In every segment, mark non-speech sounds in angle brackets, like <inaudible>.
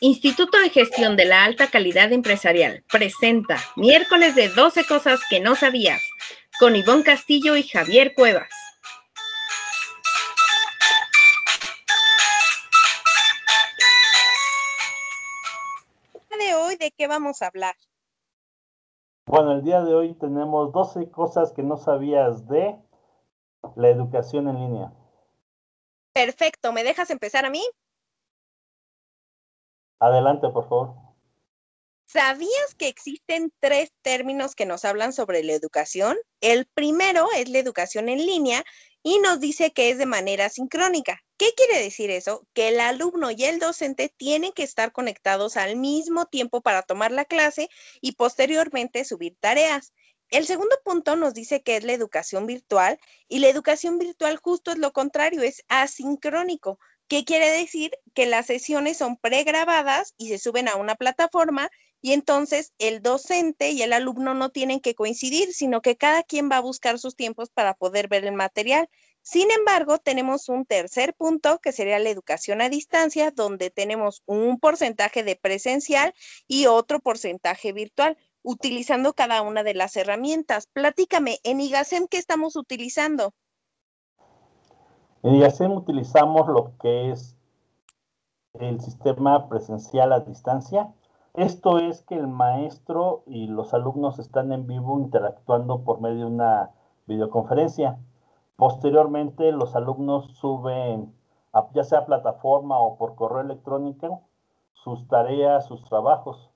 Instituto de Gestión de la Alta Calidad Empresarial presenta miércoles de 12 cosas que no sabías con Ivonne Castillo y Javier Cuevas. de hoy de qué vamos a hablar? Bueno, el día de hoy tenemos 12 cosas que no sabías de la educación en línea. Perfecto, ¿me dejas empezar a mí? Adelante, por favor. ¿Sabías que existen tres términos que nos hablan sobre la educación? El primero es la educación en línea y nos dice que es de manera sincrónica. ¿Qué quiere decir eso? Que el alumno y el docente tienen que estar conectados al mismo tiempo para tomar la clase y posteriormente subir tareas. El segundo punto nos dice que es la educación virtual y la educación virtual justo es lo contrario, es asincrónico. ¿Qué quiere decir? Que las sesiones son pregrabadas y se suben a una plataforma y entonces el docente y el alumno no tienen que coincidir, sino que cada quien va a buscar sus tiempos para poder ver el material. Sin embargo, tenemos un tercer punto que sería la educación a distancia, donde tenemos un porcentaje de presencial y otro porcentaje virtual, utilizando cada una de las herramientas. Platícame, en IGASEM, ¿qué estamos utilizando? En IACEM utilizamos lo que es el sistema presencial a distancia. Esto es que el maestro y los alumnos están en vivo interactuando por medio de una videoconferencia. Posteriormente, los alumnos suben, ya sea plataforma o por correo electrónico, sus tareas, sus trabajos.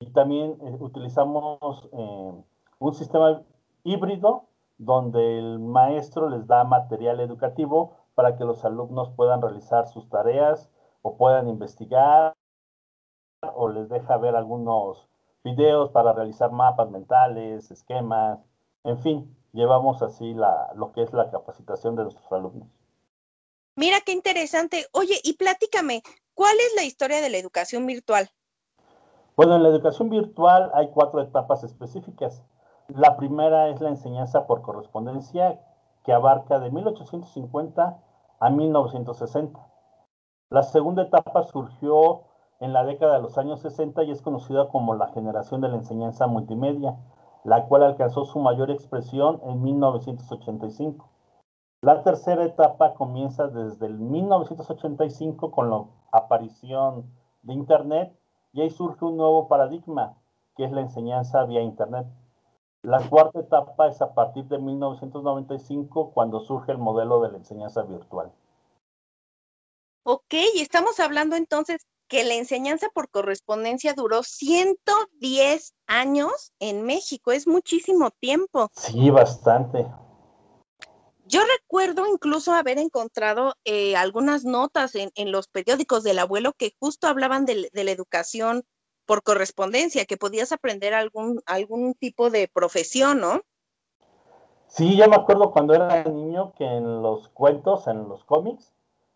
Y también eh, utilizamos eh, un sistema híbrido donde el maestro les da material educativo para que los alumnos puedan realizar sus tareas o puedan investigar o les deja ver algunos videos para realizar mapas mentales, esquemas, en fin, llevamos así la, lo que es la capacitación de nuestros alumnos. Mira qué interesante. Oye, y platícame, ¿cuál es la historia de la educación virtual? Bueno, en la educación virtual hay cuatro etapas específicas. La primera es la enseñanza por correspondencia, que abarca de 1850 a 1960. La segunda etapa surgió en la década de los años 60 y es conocida como la generación de la enseñanza multimedia, la cual alcanzó su mayor expresión en 1985. La tercera etapa comienza desde el 1985 con la aparición de Internet y ahí surge un nuevo paradigma, que es la enseñanza vía Internet. La cuarta etapa es a partir de 1995 cuando surge el modelo de la enseñanza virtual. Ok, estamos hablando entonces que la enseñanza por correspondencia duró 110 años en México, es muchísimo tiempo. Sí, bastante. Yo recuerdo incluso haber encontrado eh, algunas notas en, los periódicos del abuelo que justo hablaban de, la educación por correspondencia, que podías aprender algún, algún tipo de profesión, ¿no? Sí, ya me acuerdo cuando era niño que en los cuentos, en los cómics,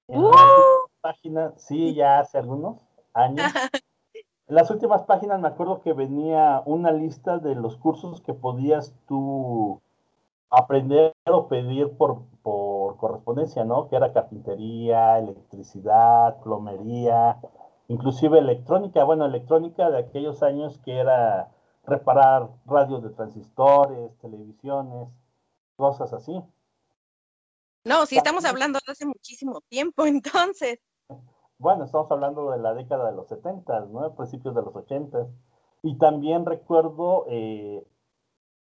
en las ¡Uh! páginas, sí, ya hace algunos años, <laughs> en las últimas páginas me acuerdo que venía una lista de los cursos que podías tú aprender o pedir por, por correspondencia, ¿no? Que era carpintería, electricidad, plomería, inclusive electrónica, bueno, electrónica de aquellos años que era reparar radios de transistores, televisiones, cosas así. No, si estamos hablando de hace muchísimo tiempo, <laughs> entonces. Bueno, estamos hablando de la década de los 70, ¿no? Principios de los 80. Y también recuerdo eh,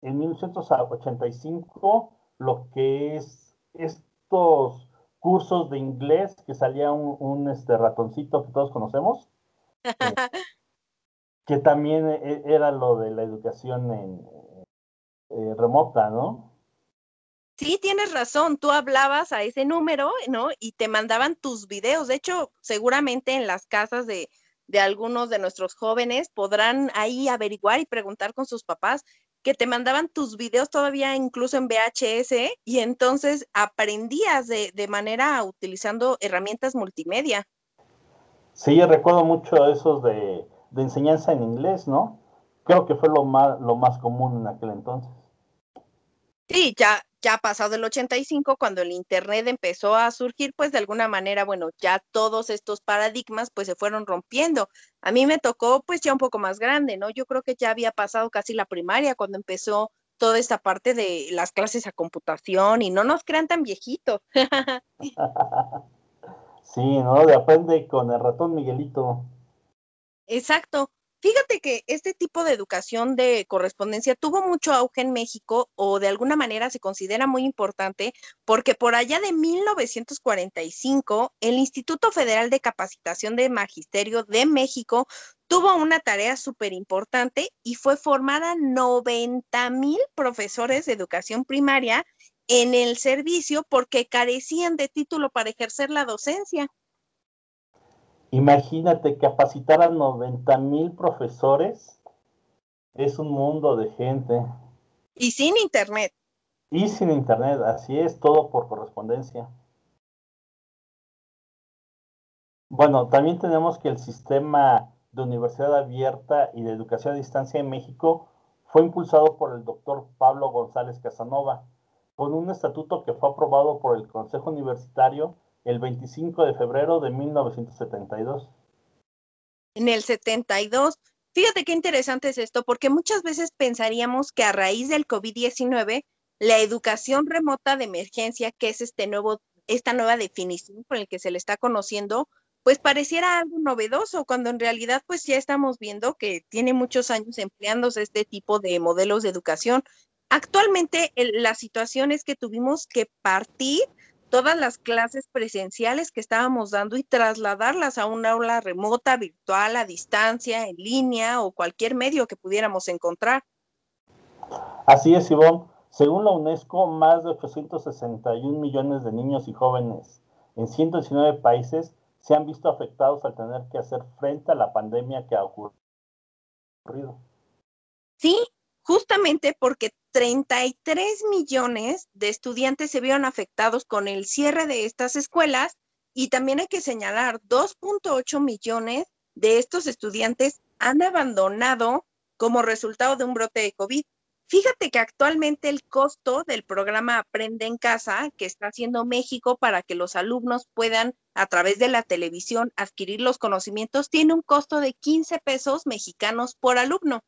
en 1985 lo que es estos cursos de inglés que salía un, este ratoncito que todos conocemos, eh, <laughs> que también e, era lo de la educación en, eh, remota, ¿no? Sí, tienes razón, tú hablabas a ese número, ¿no? Y te mandaban tus videos. De hecho, seguramente en las casas de, de algunos de nuestros jóvenes podrán ahí averiguar y preguntar con sus papás que te mandaban tus videos todavía incluso en VHS y entonces aprendías de, manera utilizando herramientas multimedia. Sí, recuerdo mucho esos de, de, enseñanza en inglés, ¿no? Creo que fue lo más, lo más común en aquel entonces. Sí, ya ya pasado el 85, cuando el Internet empezó a surgir, pues de alguna manera, bueno, ya todos estos paradigmas pues se fueron rompiendo. A mí me tocó pues ya un poco más grande, ¿no? Yo creo que ya había pasado casi la primaria cuando empezó toda esta parte de las clases a computación y no nos crean tan viejitos. <laughs> sí, ¿no? De aprende con el ratón Miguelito. Exacto. Fíjate que este tipo de educación de correspondencia tuvo mucho auge en México o de alguna manera se considera muy importante porque por allá de 1945 el Instituto Federal de Capacitación de Magisterio de México tuvo una tarea súper importante y fue formar a 90 mil profesores de educación primaria en el servicio porque carecían de título para ejercer la docencia. Imagínate capacitar a 90 mil profesores. Es un mundo de gente. Y sin internet. Y sin internet, así es, todo por correspondencia. Bueno, también tenemos que el sistema de universidad abierta y de educación a distancia en México fue impulsado por el doctor Pablo González Casanova, con un estatuto que fue aprobado por el Consejo Universitario el 25 de febrero de 1972. En el 72, fíjate qué interesante es esto, porque muchas veces pensaríamos que a raíz del COVID-19, la educación remota de emergencia, que es este nuevo, esta nueva definición por el que se le está conociendo, pues pareciera algo novedoso, cuando en realidad pues ya estamos viendo que tiene muchos años empleándose este tipo de modelos de educación. Actualmente la situación es que tuvimos que partir todas las clases presenciales que estábamos dando y trasladarlas a una aula remota, virtual, a distancia, en línea o cualquier medio que pudiéramos encontrar. Así es, Ivonne. Según la UNESCO, más de 861 millones de niños y jóvenes en 119 países se han visto afectados al tener que hacer frente a la pandemia que ha ocurrido. Sí, justamente porque 33 millones de estudiantes se vieron afectados con el cierre de estas escuelas y también hay que señalar 2.8 millones de estos estudiantes han abandonado como resultado de un brote de COVID. Fíjate que actualmente el costo del programa Aprende en Casa que está haciendo México para que los alumnos puedan a través de la televisión adquirir los conocimientos tiene un costo de 15 pesos mexicanos por alumno.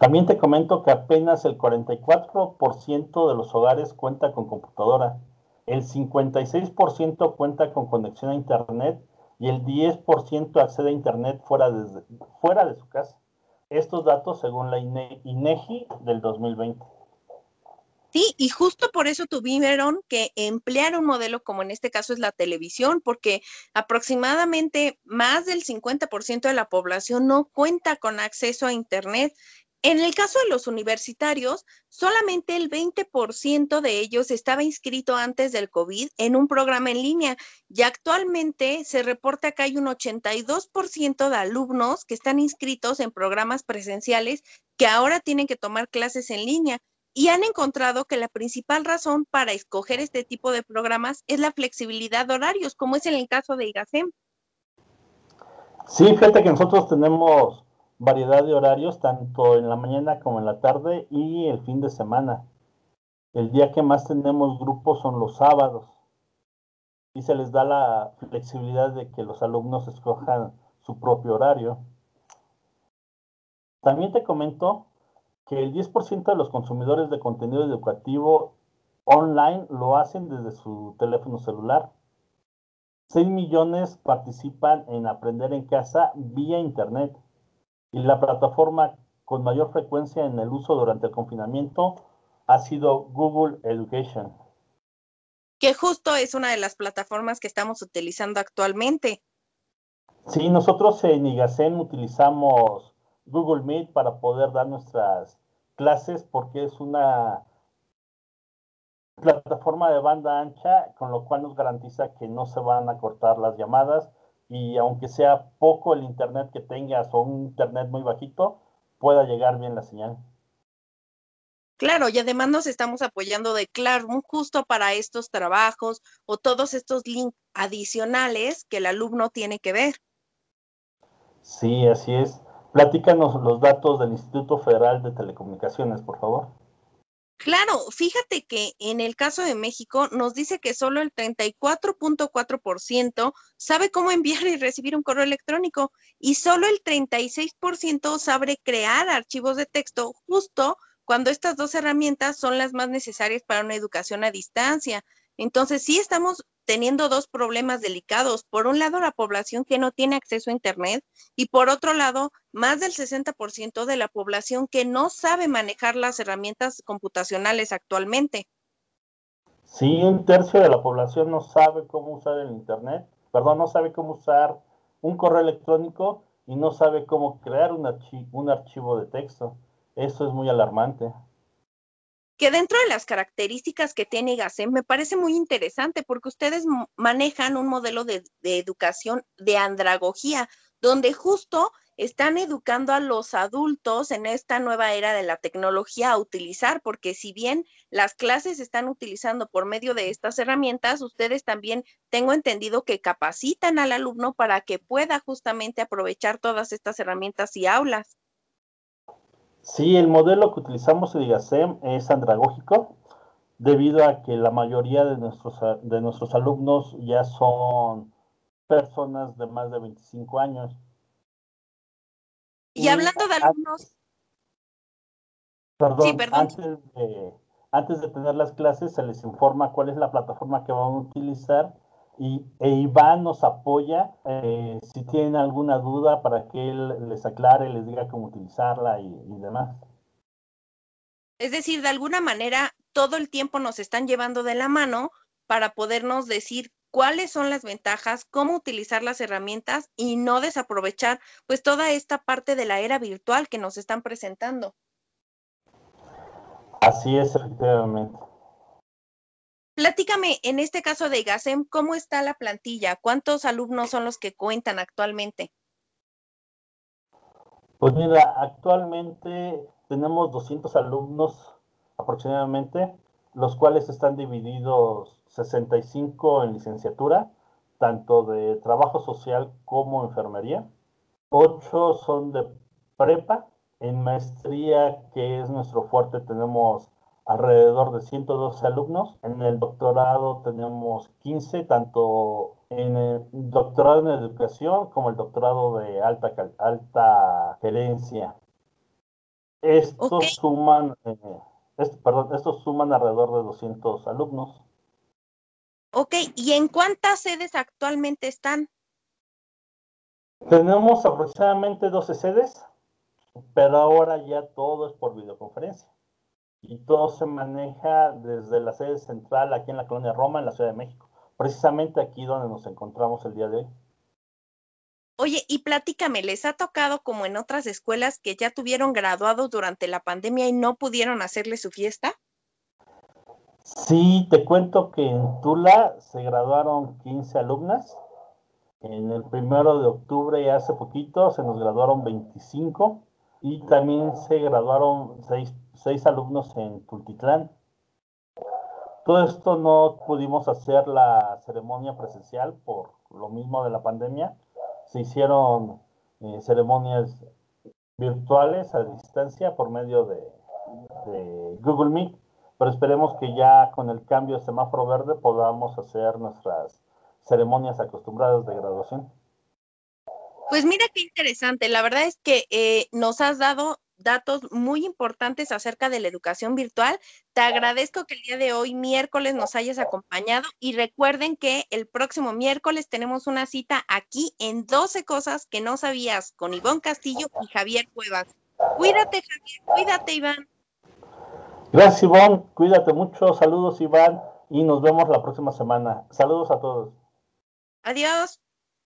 También te comento que apenas el 44% de los hogares cuenta con computadora, el 56% cuenta con conexión a Internet y el 10% accede a Internet fuera de, su casa. Estos datos según la INEGI del 2020. Sí, y justo por eso tuvieron que emplear un modelo como en este caso es la televisión, porque aproximadamente más del 50% de la población no cuenta con acceso a Internet. En el caso de los universitarios, solamente el 20% de ellos estaba inscrito antes del COVID en un programa en línea y actualmente se reporta que hay un 82% de alumnos que están inscritos en programas presenciales que ahora tienen que tomar clases en línea y han encontrado que la principal razón para escoger este tipo de programas es la flexibilidad de horarios, como es en el caso de IGACEM. Sí, fíjate que nosotros tenemos variedad de horarios, tanto en la mañana como en la tarde y el fin de semana. El día que más tenemos grupos son los sábados y se les da la flexibilidad de que los alumnos escojan su propio horario. También te comento que el 10% de los consumidores de contenido educativo online lo hacen desde su teléfono celular. 6 millones participan en aprender en casa vía Internet y la plataforma con mayor frecuencia en el uso durante el confinamiento ha sido Google Education. Que justo es una de las plataformas que estamos utilizando actualmente. Sí, nosotros en IGACEN utilizamos Google Meet para poder dar nuestras clases porque es una plataforma de banda ancha, con lo cual nos garantiza que no se van a cortar las llamadas y aunque sea poco el internet que tengas o un internet muy bajito, pueda llegar bien la señal. Claro, y además nos estamos apoyando de Classroom justo para estos trabajos o todos estos links adicionales que el alumno tiene que ver. Sí, así es. Platícanos los datos del Instituto Federal de Telecomunicaciones, por favor. Claro, fíjate que en el caso de México nos dice que solo el 34.4% sabe cómo enviar y recibir un correo electrónico y solo el 36% sabe crear archivos de texto justo cuando estas dos herramientas son las más necesarias para una educación a distancia. Entonces, sí estamos teniendo dos problemas delicados. Por un lado, la población que no tiene acceso a Internet y por otro lado, más del 60% de la población que no sabe manejar las herramientas computacionales actualmente. Sí, un tercio de la población no sabe cómo usar el Internet, perdón, no sabe cómo usar un correo electrónico y no sabe cómo crear un, un archivo de texto. Eso es muy alarmante que dentro de las características que tiene GASEM me parece muy interesante porque ustedes manejan un modelo de, educación de andragogía, donde justo están educando a los adultos en esta nueva era de la tecnología a utilizar, porque si bien las clases están utilizando por medio de estas herramientas, ustedes también tengo entendido que capacitan al alumno para que pueda justamente aprovechar todas estas herramientas y aulas. Sí, el modelo que utilizamos en IGASEM es andragógico, debido a que la mayoría de nuestros, de nuestros alumnos ya son personas de más de 25 años. Y, hablando de alumnos... Perdón, Antes, de, antes de tener las clases se les informa cuál es la plataforma que van a utilizar y e Iván nos apoya eh, si tienen alguna duda para que él les aclare, les diga cómo utilizarla y, demás. Es decir, de alguna manera, todo el tiempo nos están llevando de la mano para podernos decir cuáles son las ventajas, cómo utilizar las herramientas y no desaprovechar pues toda esta parte de la era virtual que nos están presentando. Así es, efectivamente. Platícame, en este caso de GASEM, ¿cómo está la plantilla? ¿Cuántos alumnos son los que cuentan actualmente? Pues mira, actualmente tenemos 200 alumnos aproximadamente, los cuales están divididos 65 en licenciatura, tanto de trabajo social como enfermería. 8 son de prepa. En maestría, que es nuestro fuerte, tenemos alrededor de 112 alumnos. En el doctorado tenemos 15, tanto en el doctorado en educación como el doctorado de alta, alta gerencia. Estos suman, eh, perdón, estos suman alrededor de 200 alumnos. Ok, ¿y en cuántas sedes actualmente están? Tenemos aproximadamente 12 sedes, pero ahora ya todo es por videoconferencia y todo se maneja desde la sede central aquí en la colonia Roma, en la Ciudad de México, precisamente aquí donde nos encontramos el día de hoy. Oye, y platícame, ¿les ha tocado como en otras escuelas que ya tuvieron graduados durante la pandemia y no pudieron hacerle su fiesta? Sí, te cuento que en Tula se graduaron 15 alumnas. En el primero de octubre, hace poquito, se nos graduaron 25 y también se graduaron seis seis alumnos en Tultitlán. Todo esto no pudimos hacer la ceremonia presencial por lo mismo de la pandemia. Se hicieron eh, ceremonias virtuales a distancia por medio de, de, Google Meet, pero esperemos que ya con el cambio de semáforo verde podamos hacer nuestras ceremonias acostumbradas de graduación. Pues mira qué interesante. La verdad es que eh, nos has dado datos muy importantes acerca de la educación virtual. Te agradezco que el día de hoy, miércoles, nos hayas acompañado y recuerden que el próximo miércoles tenemos una cita aquí en 12 cosas que no sabías con Iván Castillo y Javier Cuevas. Cuídate, Javier, cuídate, Iván. Gracias, Iván. Cuídate mucho. Saludos, Iván. Y nos vemos la próxima semana. Saludos a todos. Adiós.